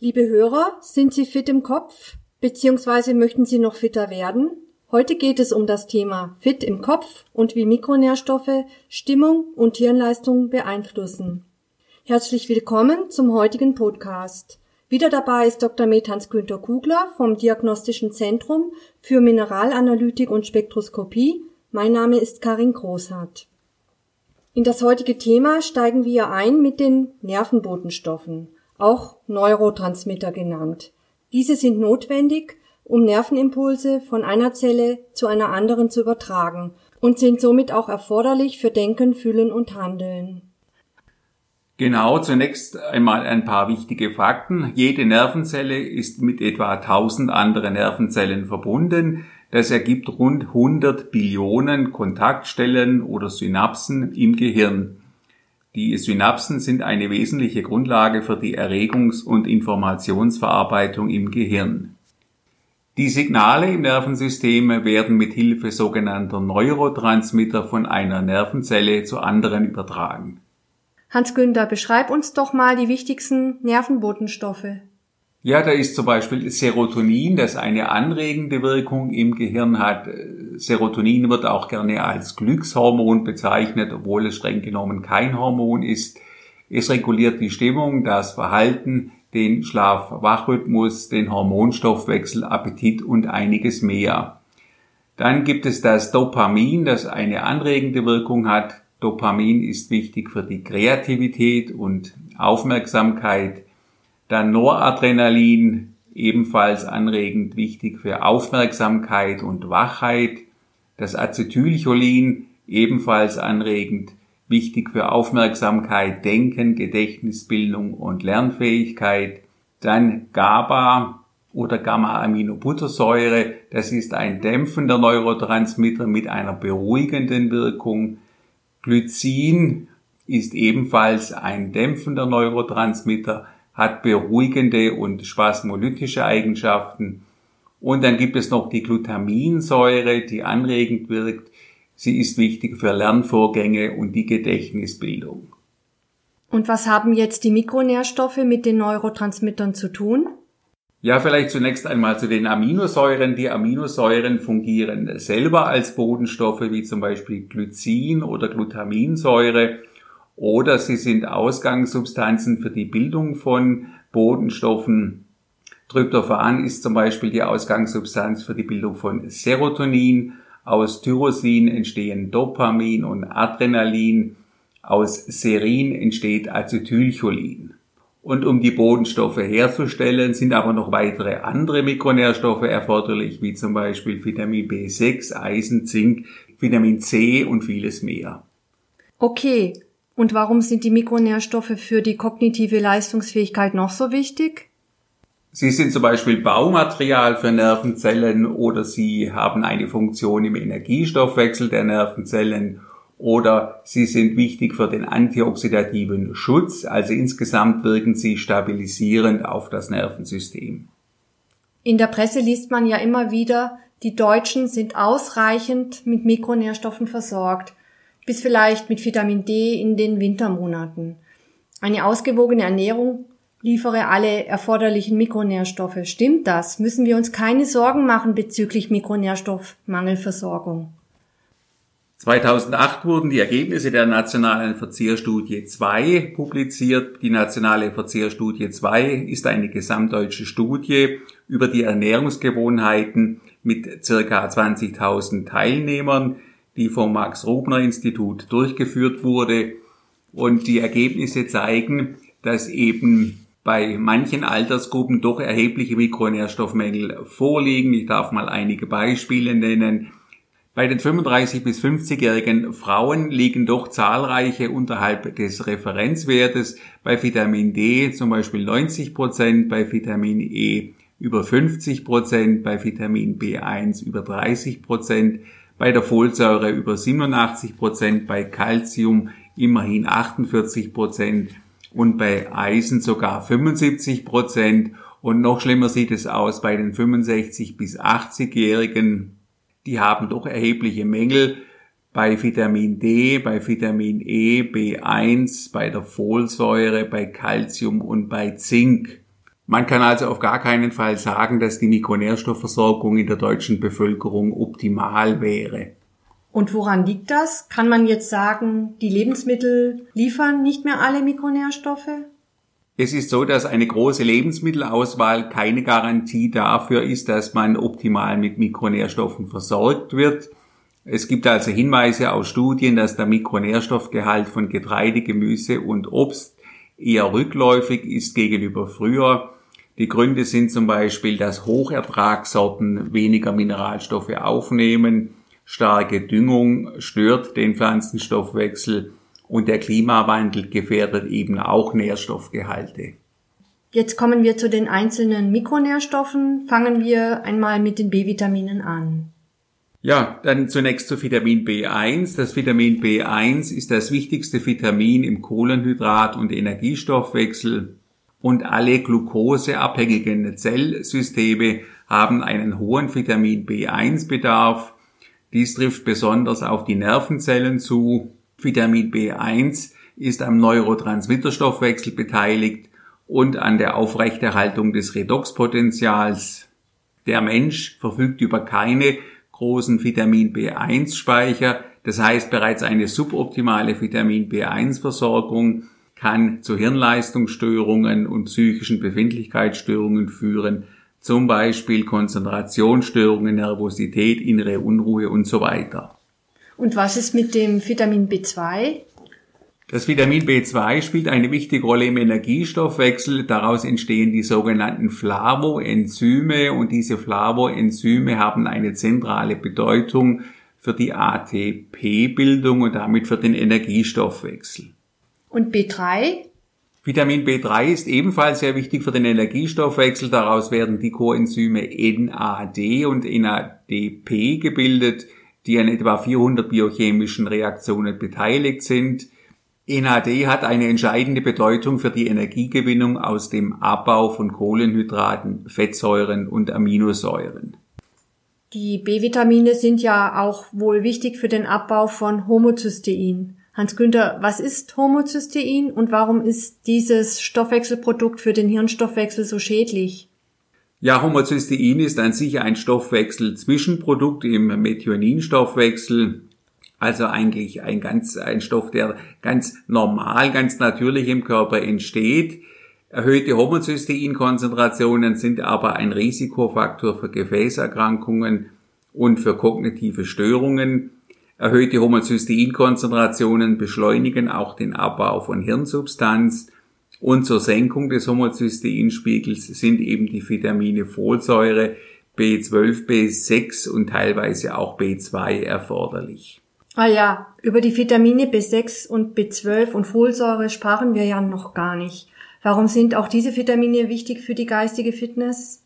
Liebe Hörer, sind Sie fit im Kopf? Beziehungsweise möchten Sie noch fitter werden? Heute geht es um das Thema Fit im Kopf und wie Mikronährstoffe Stimmung und Hirnleistung beeinflussen. Herzlich willkommen zum heutigen Podcast. Wieder dabei ist Dr. Med Hans-Günther Kugler vom Diagnostischen Zentrum für Mineralanalytik und Spektroskopie. Mein Name ist Karin Großhardt. In das heutige Thema steigen wir ein mit den Nervenbotenstoffen, auch Neurotransmitter genannt. Diese sind notwendig, um Nervenimpulse von einer Zelle zu einer anderen zu übertragen und sind somit auch erforderlich für Denken, Fühlen und Handeln. Genau, zunächst einmal ein paar wichtige Fakten. Jede Nervenzelle ist mit etwa 1000 anderen Nervenzellen verbunden. Das ergibt rund 100 Billionen Kontaktstellen oder Synapsen im Gehirn. Die Synapsen sind eine wesentliche Grundlage für die Erregungs- und Informationsverarbeitung im Gehirn. Die Signale im Nervensystem werden mit Hilfe sogenannter Neurotransmitter von einer Nervenzelle zu anderen übertragen. Hans-Günther, beschreib uns doch mal die wichtigsten Nervenbotenstoffe. Ja, da ist zum Beispiel Serotonin, das eine anregende Wirkung im Gehirn hat. Serotonin wird auch gerne als Glückshormon bezeichnet, obwohl es streng genommen kein Hormon ist. Es reguliert die Stimmung, das Verhalten, den Schlaf-Wach-Rhythmus, den Hormonstoffwechsel, Appetit und einiges mehr. Dann gibt es das Dopamin, das eine anregende Wirkung hat. Dopamin ist wichtig für die Kreativität und Aufmerksamkeit. Dann Noradrenalin, ebenfalls anregend wichtig für Aufmerksamkeit und Wachheit. Das Acetylcholin, ebenfalls anregend wichtig für Aufmerksamkeit, Denken, Gedächtnisbildung und Lernfähigkeit. Dann GABA oder Gamma-Aminobuttersäure, das ist ein dämpfender Neurotransmitter mit einer beruhigenden Wirkung. Glycin ist ebenfalls ein dämpfender Neurotransmitter, hat beruhigende und spasmolytische Eigenschaften. Und dann gibt es noch die Glutaminsäure, die anregend wirkt. Sie ist wichtig für Lernvorgänge und die Gedächtnisbildung. Und was haben jetzt die Mikronährstoffe mit den Neurotransmittern zu tun? Ja, vielleicht zunächst einmal zu den Aminosäuren. Die Aminosäuren fungieren selber als Bodenstoffe, wie zum Beispiel Glycin oder Glutaminsäure oder sie sind Ausgangssubstanzen für die Bildung von Bodenstoffen. Tryptophan ist zum Beispiel die Ausgangssubstanz für die Bildung von Serotonin. Aus Tyrosin entstehen Dopamin und Adrenalin. Aus Serin entsteht Acetylcholin. Und um die Bodenstoffe herzustellen, sind aber noch weitere andere Mikronährstoffe erforderlich, wie zum Beispiel Vitamin B6, Eisen, Zink, Vitamin C und vieles mehr. Okay, und warum sind die Mikronährstoffe für die kognitive Leistungsfähigkeit noch so wichtig? Sie sind zum Beispiel Baumaterial für Nervenzellen oder sie haben eine Funktion im Energiestoffwechsel der Nervenzellen oder sie sind wichtig für den antioxidativen Schutz, also insgesamt wirken sie stabilisierend auf das Nervensystem. In der Presse liest man ja immer wieder, die Deutschen sind ausreichend mit Mikronährstoffen versorgt bis vielleicht mit Vitamin D in den Wintermonaten. Eine ausgewogene Ernährung liefere alle erforderlichen Mikronährstoffe. Stimmt das? Müssen wir uns keine Sorgen machen bezüglich Mikronährstoffmangelversorgung? 2008 wurden die Ergebnisse der nationalen Verzehrstudie 2 publiziert. Die nationale Verzehrstudie 2 ist eine gesamtdeutsche Studie über die Ernährungsgewohnheiten mit circa 20.000 Teilnehmern die vom Max-Rubner-Institut durchgeführt wurde. Und die Ergebnisse zeigen, dass eben bei manchen Altersgruppen doch erhebliche Mikronährstoffmängel vorliegen. Ich darf mal einige Beispiele nennen. Bei den 35 bis 50-jährigen Frauen liegen doch zahlreiche unterhalb des Referenzwertes. Bei Vitamin D zum Beispiel 90 Prozent, bei Vitamin E über 50 Prozent, bei Vitamin B1 über 30 Prozent, bei der Folsäure über 87 Prozent, bei Calcium immerhin 48 Prozent und bei Eisen sogar 75 Prozent. Und noch schlimmer sieht es aus bei den 65 bis 80-Jährigen. Die haben doch erhebliche Mängel bei Vitamin D, bei Vitamin E, B1, bei der Folsäure, bei Calcium und bei Zink. Man kann also auf gar keinen Fall sagen, dass die Mikronährstoffversorgung in der deutschen Bevölkerung optimal wäre. Und woran liegt das? Kann man jetzt sagen, die Lebensmittel liefern nicht mehr alle Mikronährstoffe? Es ist so, dass eine große Lebensmittelauswahl keine Garantie dafür ist, dass man optimal mit Mikronährstoffen versorgt wird. Es gibt also Hinweise aus Studien, dass der Mikronährstoffgehalt von Getreide, Gemüse und Obst eher rückläufig ist gegenüber früher. Die Gründe sind zum Beispiel, dass Hochertragssorten weniger Mineralstoffe aufnehmen, starke Düngung stört den Pflanzenstoffwechsel und der Klimawandel gefährdet eben auch Nährstoffgehalte. Jetzt kommen wir zu den einzelnen Mikronährstoffen. Fangen wir einmal mit den B-Vitaminen an. Ja, dann zunächst zu Vitamin B1. Das Vitamin B1 ist das wichtigste Vitamin im Kohlenhydrat- und Energiestoffwechsel und alle glukoseabhängigen Zellsysteme haben einen hohen Vitamin B1-Bedarf. Dies trifft besonders auf die Nervenzellen zu. Vitamin B1 ist am Neurotransmitterstoffwechsel beteiligt und an der Aufrechterhaltung des Redoxpotentials. Der Mensch verfügt über keine großen Vitamin B1-Speicher, das heißt bereits eine suboptimale Vitamin B1-Versorgung kann zu Hirnleistungsstörungen und psychischen Befindlichkeitsstörungen führen, zum Beispiel Konzentrationsstörungen, Nervosität, innere Unruhe und so weiter. Und was ist mit dem Vitamin B2? Das Vitamin B2 spielt eine wichtige Rolle im Energiestoffwechsel. Daraus entstehen die sogenannten Flavoenzyme und diese Flavoenzyme haben eine zentrale Bedeutung für die ATP-Bildung und damit für den Energiestoffwechsel. Und B3? Vitamin B3 ist ebenfalls sehr wichtig für den Energiestoffwechsel. Daraus werden die Coenzyme NAD und NADP gebildet, die an etwa 400 biochemischen Reaktionen beteiligt sind. NAD hat eine entscheidende Bedeutung für die Energiegewinnung aus dem Abbau von Kohlenhydraten, Fettsäuren und Aminosäuren. Die B-Vitamine sind ja auch wohl wichtig für den Abbau von Homozystein. Hans-Günther, was ist Homozystein und warum ist dieses Stoffwechselprodukt für den Hirnstoffwechsel so schädlich? Ja, Homozystein ist an sich ein Stoffwechsel-Zwischenprodukt im Methioninstoffwechsel. Also eigentlich ein ganz, ein Stoff, der ganz normal, ganz natürlich im Körper entsteht. Erhöhte Homozysteinkonzentrationen sind aber ein Risikofaktor für Gefäßerkrankungen und für kognitive Störungen. Erhöhte Homozysteinkonzentrationen beschleunigen auch den Abbau von Hirnsubstanz und zur Senkung des Homozysteinspiegels sind eben die Vitamine Folsäure, B12, B6 und teilweise auch B2 erforderlich. Ah ja, über die Vitamine B6 und B12 und Folsäure sprachen wir ja noch gar nicht. Warum sind auch diese Vitamine wichtig für die geistige Fitness?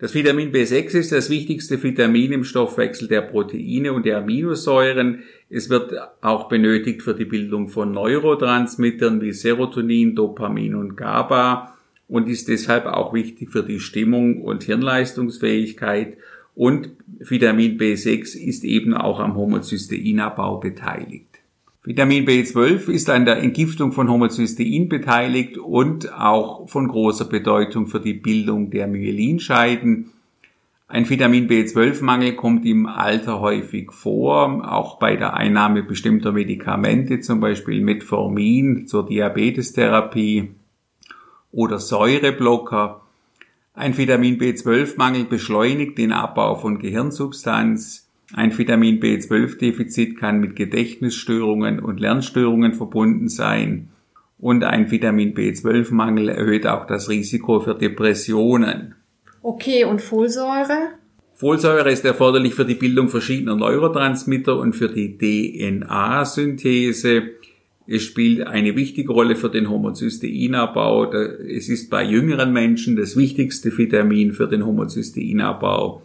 Das Vitamin B6 ist das wichtigste Vitamin im Stoffwechsel der Proteine und der Aminosäuren. Es wird auch benötigt für die Bildung von Neurotransmittern wie Serotonin, Dopamin und GABA und ist deshalb auch wichtig für die Stimmung und Hirnleistungsfähigkeit. Und Vitamin B6 ist eben auch am Homozysteinabbau beteiligt. Vitamin B12 ist an der Entgiftung von Homozystein beteiligt und auch von großer Bedeutung für die Bildung der Myelinscheiden. Ein Vitamin B12-Mangel kommt im Alter häufig vor, auch bei der Einnahme bestimmter Medikamente, zum Beispiel Metformin zur Diabetestherapie oder Säureblocker. Ein Vitamin B12-Mangel beschleunigt den Abbau von Gehirnsubstanz, ein Vitamin B12-Defizit kann mit Gedächtnisstörungen und Lernstörungen verbunden sein und ein Vitamin B12-Mangel erhöht auch das Risiko für Depressionen. Okay, und Folsäure? Folsäure ist erforderlich für die Bildung verschiedener Neurotransmitter und für die DNA-Synthese. Es spielt eine wichtige Rolle für den Homozysteinabbau. Es ist bei jüngeren Menschen das wichtigste Vitamin für den Homozysteinabbau.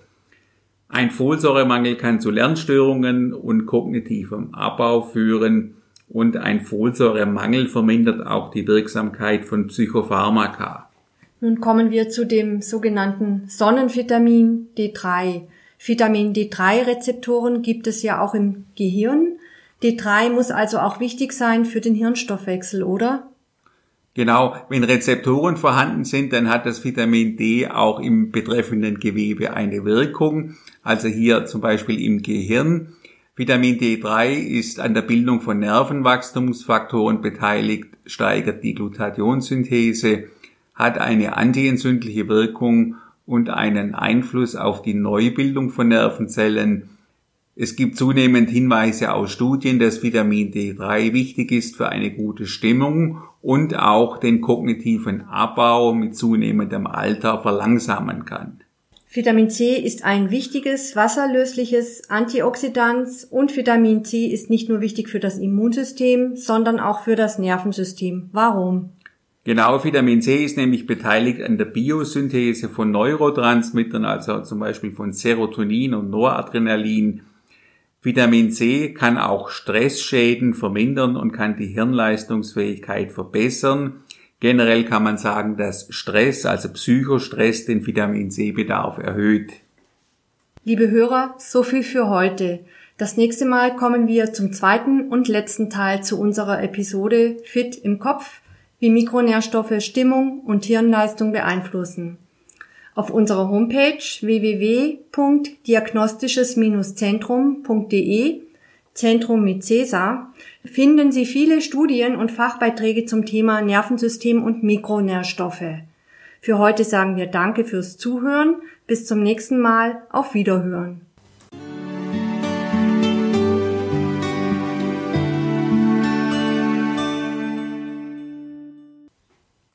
Ein Folsäuremangel kann zu Lernstörungen und kognitivem Abbau führen und ein Folsäuremangel vermindert auch die Wirksamkeit von Psychopharmaka. Nun kommen wir zu dem sogenannten Sonnenvitamin D3. Vitamin D3-Rezeptoren gibt es ja auch im Gehirn. D3 muss also auch wichtig sein für den Hirnstoffwechsel, oder? Genau, wenn Rezeptoren vorhanden sind, dann hat das Vitamin D auch im betreffenden Gewebe eine Wirkung. Also hier zum Beispiel im Gehirn. Vitamin D3 ist an der Bildung von Nervenwachstumsfaktoren beteiligt, steigert die Glutathionssynthese, hat eine antientzündliche Wirkung und einen Einfluss auf die Neubildung von Nervenzellen. Es gibt zunehmend Hinweise aus Studien, dass Vitamin D3 wichtig ist für eine gute Stimmung und auch den kognitiven Abbau mit zunehmendem Alter verlangsamen kann. Vitamin C ist ein wichtiges wasserlösliches Antioxidant und Vitamin C ist nicht nur wichtig für das Immunsystem, sondern auch für das Nervensystem. Warum? Genau, Vitamin C ist nämlich beteiligt an der Biosynthese von Neurotransmittern, also zum Beispiel von Serotonin und Noradrenalin. Vitamin C kann auch Stressschäden vermindern und kann die Hirnleistungsfähigkeit verbessern. Generell kann man sagen, dass Stress, also Psychostress, den Vitamin C-Bedarf erhöht. Liebe Hörer, so viel für heute. Das nächste Mal kommen wir zum zweiten und letzten Teil zu unserer Episode Fit im Kopf wie Mikronährstoffe Stimmung und Hirnleistung beeinflussen. Auf unserer Homepage www.diagnostisches-zentrum.de Zentrum mit Cäsar finden Sie viele Studien und Fachbeiträge zum Thema Nervensystem und Mikronährstoffe. Für heute sagen wir Danke fürs Zuhören. Bis zum nächsten Mal. Auf Wiederhören.